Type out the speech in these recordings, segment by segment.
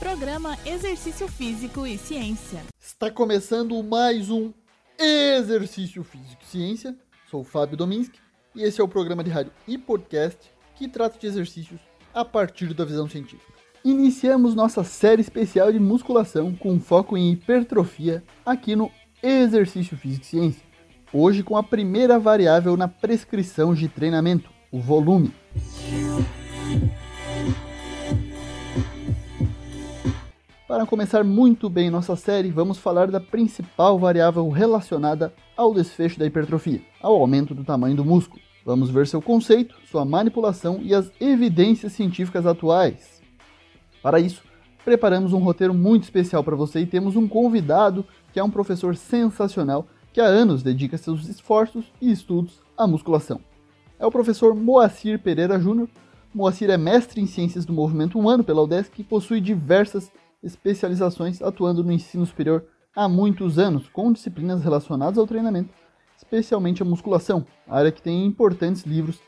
Programa Exercício Físico e Ciência. Está começando mais um Exercício Físico e Ciência. Sou o Fábio Dominski e esse é o programa de rádio e podcast que trata de exercícios a partir da visão científica. Iniciamos nossa série especial de musculação com foco em hipertrofia aqui no Exercício Físico e Ciência. Hoje com a primeira variável na prescrição de treinamento, o volume. Para começar muito bem nossa série, vamos falar da principal variável relacionada ao desfecho da hipertrofia, ao aumento do tamanho do músculo. Vamos ver seu conceito, sua manipulação e as evidências científicas atuais. Para isso, preparamos um roteiro muito especial para você e temos um convidado que é um professor sensacional que há anos dedica seus esforços e estudos à musculação. É o professor Moacir Pereira Júnior. Moacir é mestre em Ciências do Movimento Humano pela UDESC e possui diversas especializações atuando no ensino superior há muitos anos, com disciplinas relacionadas ao treinamento, especialmente a musculação, área que tem importantes livros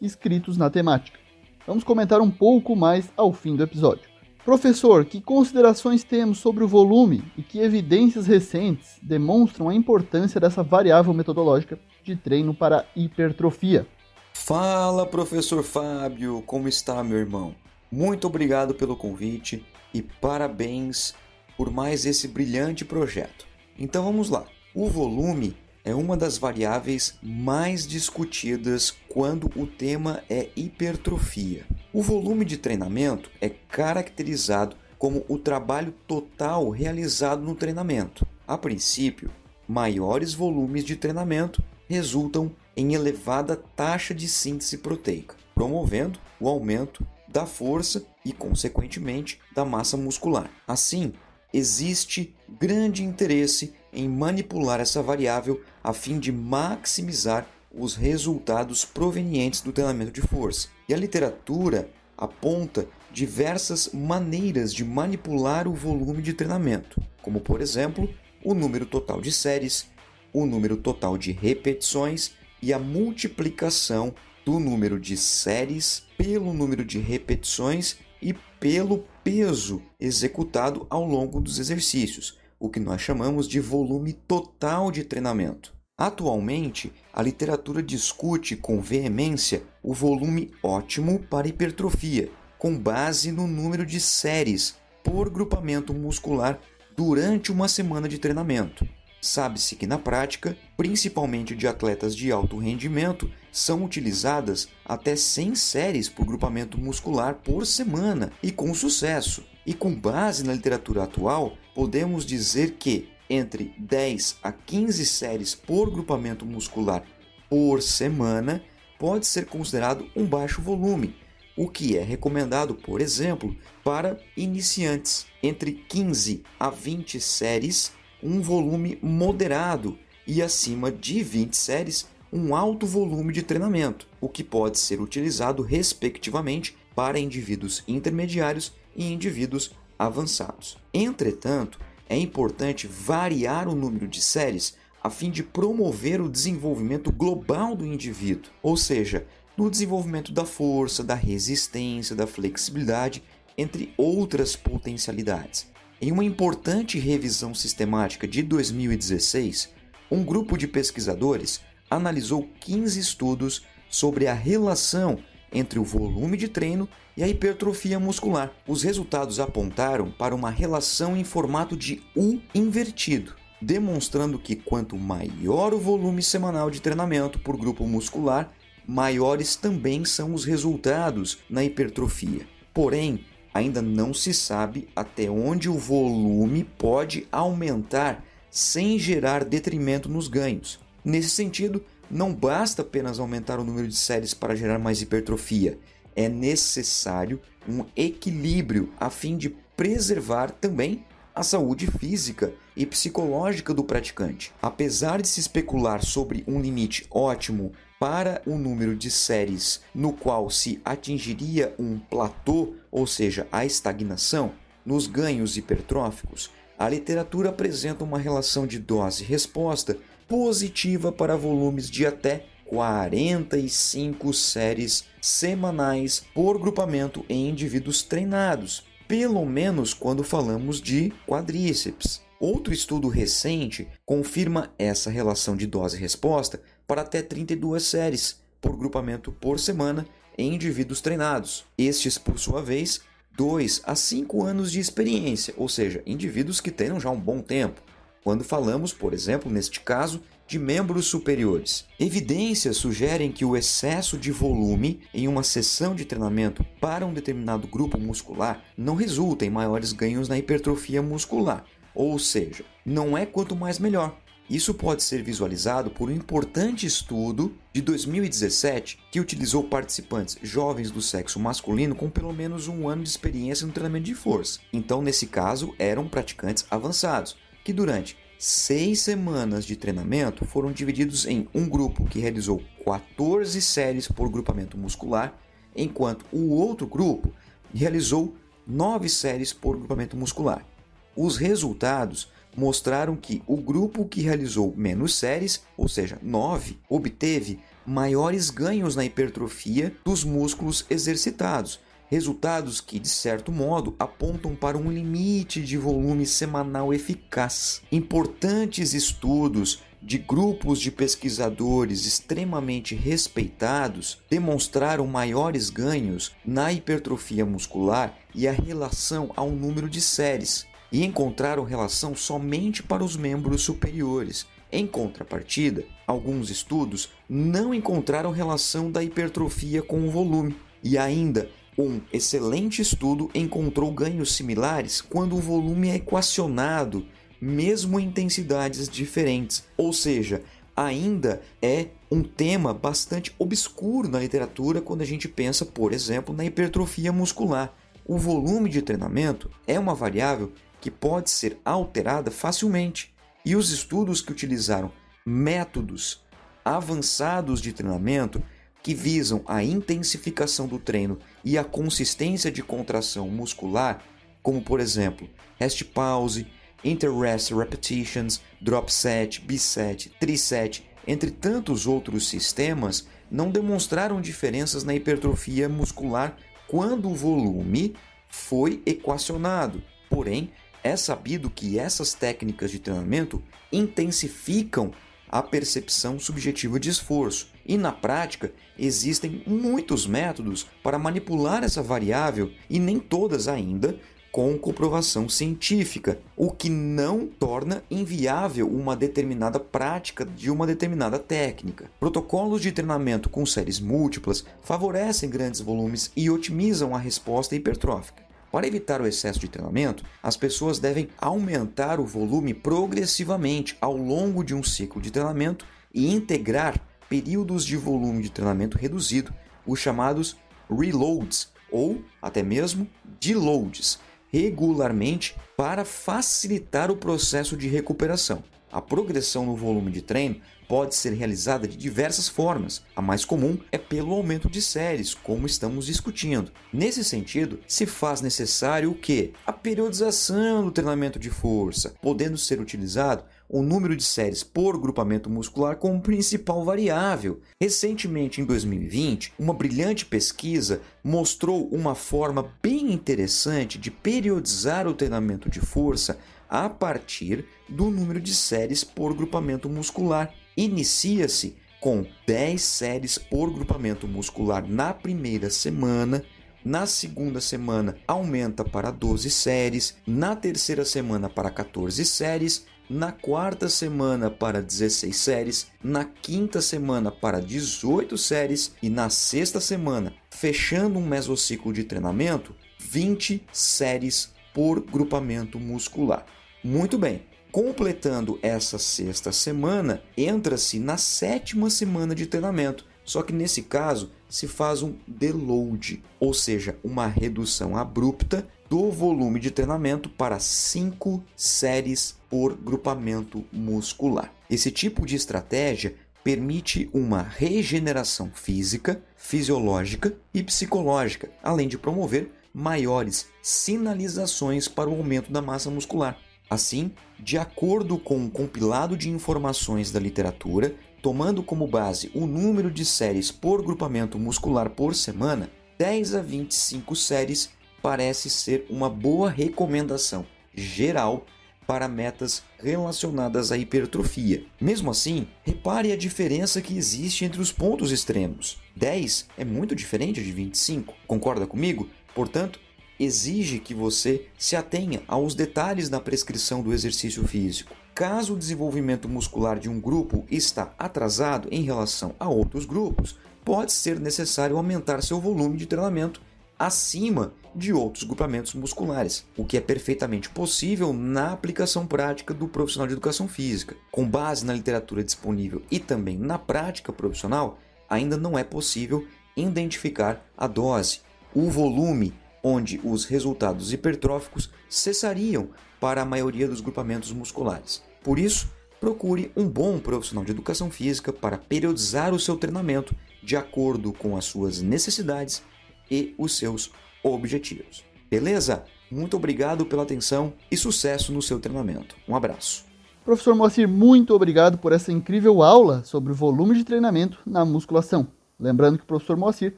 escritos na temática. Vamos comentar um pouco mais ao fim do episódio. Professor, que considerações temos sobre o volume e que evidências recentes demonstram a importância dessa variável metodológica de treino para hipertrofia? Fala, professor Fábio, como está, meu irmão? Muito obrigado pelo convite e parabéns por mais esse brilhante projeto. Então vamos lá. O volume é uma das variáveis mais discutidas quando o tema é hipertrofia. O volume de treinamento é caracterizado como o trabalho total realizado no treinamento. A princípio, maiores volumes de treinamento resultam em elevada taxa de síntese proteica, promovendo o aumento da força e, consequentemente, da massa muscular. Assim, existe grande interesse em manipular essa variável a fim de maximizar os resultados provenientes do treinamento de força. E a literatura aponta diversas maneiras de manipular o volume de treinamento, como por exemplo, o número total de séries, o número total de repetições e a multiplicação do número de séries pelo número de repetições e pelo peso executado ao longo dos exercícios, o que nós chamamos de volume total de treinamento. Atualmente, a literatura discute com veemência o volume ótimo para hipertrofia, com base no número de séries por grupamento muscular durante uma semana de treinamento. Sabe-se que na prática, principalmente de atletas de alto rendimento, são utilizadas até 100 séries por grupamento muscular por semana e com sucesso. E com base na literatura atual, podemos dizer que entre 10 a 15 séries por grupamento muscular por semana pode ser considerado um baixo volume, o que é recomendado, por exemplo, para iniciantes entre 15 a 20 séries um volume moderado e acima de 20 séries um alto volume de treinamento, o que pode ser utilizado respectivamente para indivíduos intermediários e indivíduos avançados. Entretanto, é importante variar o número de séries a fim de promover o desenvolvimento global do indivíduo, ou seja, no desenvolvimento da força, da resistência, da flexibilidade, entre outras potencialidades. Em uma importante revisão sistemática de 2016, um grupo de pesquisadores analisou 15 estudos sobre a relação entre o volume de treino e a hipertrofia muscular. Os resultados apontaram para uma relação em formato de U invertido, demonstrando que quanto maior o volume semanal de treinamento por grupo muscular, maiores também são os resultados na hipertrofia. Porém, ainda não se sabe até onde o volume pode aumentar sem gerar detrimento nos ganhos. Nesse sentido, não basta apenas aumentar o número de séries para gerar mais hipertrofia, é necessário um equilíbrio a fim de preservar também a saúde física e psicológica do praticante. Apesar de se especular sobre um limite ótimo para o número de séries no qual se atingiria um platô, ou seja, a estagnação, nos ganhos hipertróficos, a literatura apresenta uma relação de dose-resposta positiva para volumes de até 45 séries semanais por grupamento em indivíduos treinados. pelo menos quando falamos de quadríceps. Outro estudo recente confirma essa relação de dose-resposta para até 32 séries por grupamento por semana em indivíduos treinados. Estes, por sua vez, 2 a 5 anos de experiência, ou seja, indivíduos que treinam já um bom tempo. Quando falamos, por exemplo, neste caso, de membros superiores. Evidências sugerem que o excesso de volume em uma sessão de treinamento para um determinado grupo muscular não resulta em maiores ganhos na hipertrofia muscular, ou seja, não é quanto mais melhor. Isso pode ser visualizado por um importante estudo de 2017 que utilizou participantes jovens do sexo masculino com pelo menos um ano de experiência no treinamento de força. Então, nesse caso, eram praticantes avançados, que durante seis semanas de treinamento foram divididos em um grupo que realizou 14 séries por grupamento muscular, enquanto o outro grupo realizou 9 séries por grupamento muscular. Os resultados mostraram que o grupo que realizou menos séries, ou seja, 9, obteve maiores ganhos na hipertrofia dos músculos exercitados, resultados que, de certo modo, apontam para um limite de volume semanal eficaz. Importantes estudos de grupos de pesquisadores extremamente respeitados demonstraram maiores ganhos na hipertrofia muscular e a relação ao número de séries, e encontraram relação somente para os membros superiores. Em contrapartida, alguns estudos não encontraram relação da hipertrofia com o volume, e ainda um excelente estudo encontrou ganhos similares quando o volume é equacionado, mesmo em intensidades diferentes, ou seja, ainda é um tema bastante obscuro na literatura quando a gente pensa, por exemplo, na hipertrofia muscular. O volume de treinamento é uma variável que pode ser alterada facilmente. E os estudos que utilizaram métodos avançados de treinamento que visam a intensificação do treino e a consistência de contração muscular, como por exemplo, rest pause, inter-rest repetitions, drop set, biset, triset, entre tantos outros sistemas, não demonstraram diferenças na hipertrofia muscular quando o volume foi equacionado. Porém, é sabido que essas técnicas de treinamento intensificam a percepção subjetiva de esforço, e na prática existem muitos métodos para manipular essa variável e nem todas ainda com comprovação científica, o que não torna inviável uma determinada prática de uma determinada técnica. Protocolos de treinamento com séries múltiplas favorecem grandes volumes e otimizam a resposta hipertrófica. Para evitar o excesso de treinamento, as pessoas devem aumentar o volume progressivamente ao longo de um ciclo de treinamento e integrar períodos de volume de treinamento reduzido, os chamados reloads ou até mesmo deloads, regularmente para facilitar o processo de recuperação. A progressão no volume de treino pode ser realizada de diversas formas. A mais comum é pelo aumento de séries, como estamos discutindo. Nesse sentido, se faz necessário o que? A periodização do treinamento de força, podendo ser utilizado o número de séries por grupamento muscular como principal variável. Recentemente, em 2020, uma brilhante pesquisa mostrou uma forma bem interessante de periodizar o treinamento de força a partir do número de séries por grupamento muscular. Inicia-se com 10 séries por grupamento muscular na primeira semana. Na segunda semana aumenta para 12 séries, na terceira semana para 14 séries, na quarta semana para 16 séries, na quinta semana para 18 séries e na sexta semana, fechando um mesociclo de treinamento, 20 séries por grupamento muscular. Muito bem, completando essa sexta semana, entra-se na sétima semana de treinamento. Só que nesse caso se faz um deload, ou seja, uma redução abrupta do volume de treinamento para 5 séries por grupamento muscular. Esse tipo de estratégia permite uma regeneração física, fisiológica e psicológica, além de promover maiores sinalizações para o aumento da massa muscular. Assim, de acordo com um compilado de informações da literatura, tomando como base o número de séries por grupamento muscular por semana, 10 a 25 séries parece ser uma boa recomendação geral para metas relacionadas à hipertrofia. Mesmo assim, repare a diferença que existe entre os pontos extremos. 10 é muito diferente de 25, concorda comigo? Portanto, exige que você se atenha aos detalhes na prescrição do exercício físico. Caso o desenvolvimento muscular de um grupo está atrasado em relação a outros grupos, pode ser necessário aumentar seu volume de treinamento acima de outros grupamentos musculares, o que é perfeitamente possível na aplicação prática do profissional de educação física. Com base na literatura disponível e também na prática profissional, ainda não é possível identificar a dose, o volume onde os resultados hipertróficos cessariam para a maioria dos grupamentos musculares. Por isso, procure um bom profissional de educação física para periodizar o seu treinamento de acordo com as suas necessidades e os seus objetivos. Beleza? Muito obrigado pela atenção e sucesso no seu treinamento. Um abraço. Professor Moacir, muito obrigado por essa incrível aula sobre o volume de treinamento na musculação. Lembrando que o professor Moacir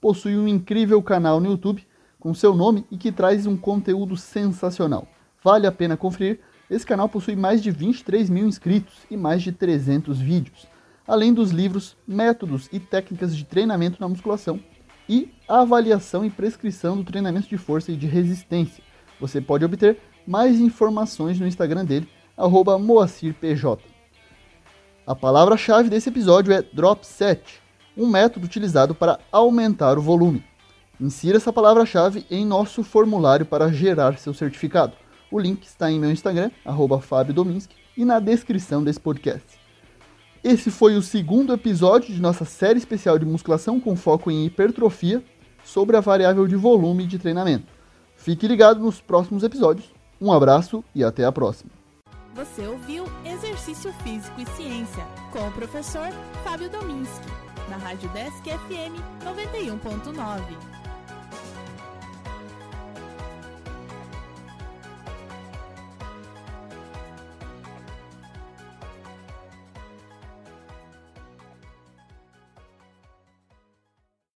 possui um incrível canal no YouTube com seu nome e que traz um conteúdo sensacional. Vale a pena conferir. Esse canal possui mais de 23 mil inscritos e mais de 300 vídeos, além dos livros, métodos e técnicas de treinamento na musculação e avaliação e prescrição do treinamento de força e de resistência. Você pode obter mais informações no Instagram dele, MoacirPJ. A palavra-chave desse episódio é Drop Set, um método utilizado para aumentar o volume. Insira essa palavra-chave em nosso formulário para gerar seu certificado. O link está em meu Instagram, Fábio Dominski, e na descrição desse podcast. Esse foi o segundo episódio de nossa série especial de musculação com foco em hipertrofia sobre a variável de volume de treinamento. Fique ligado nos próximos episódios. Um abraço e até a próxima. Você ouviu Exercício Físico e Ciência com o professor Fábio Dominski, na Rádio Desk FM 91.9.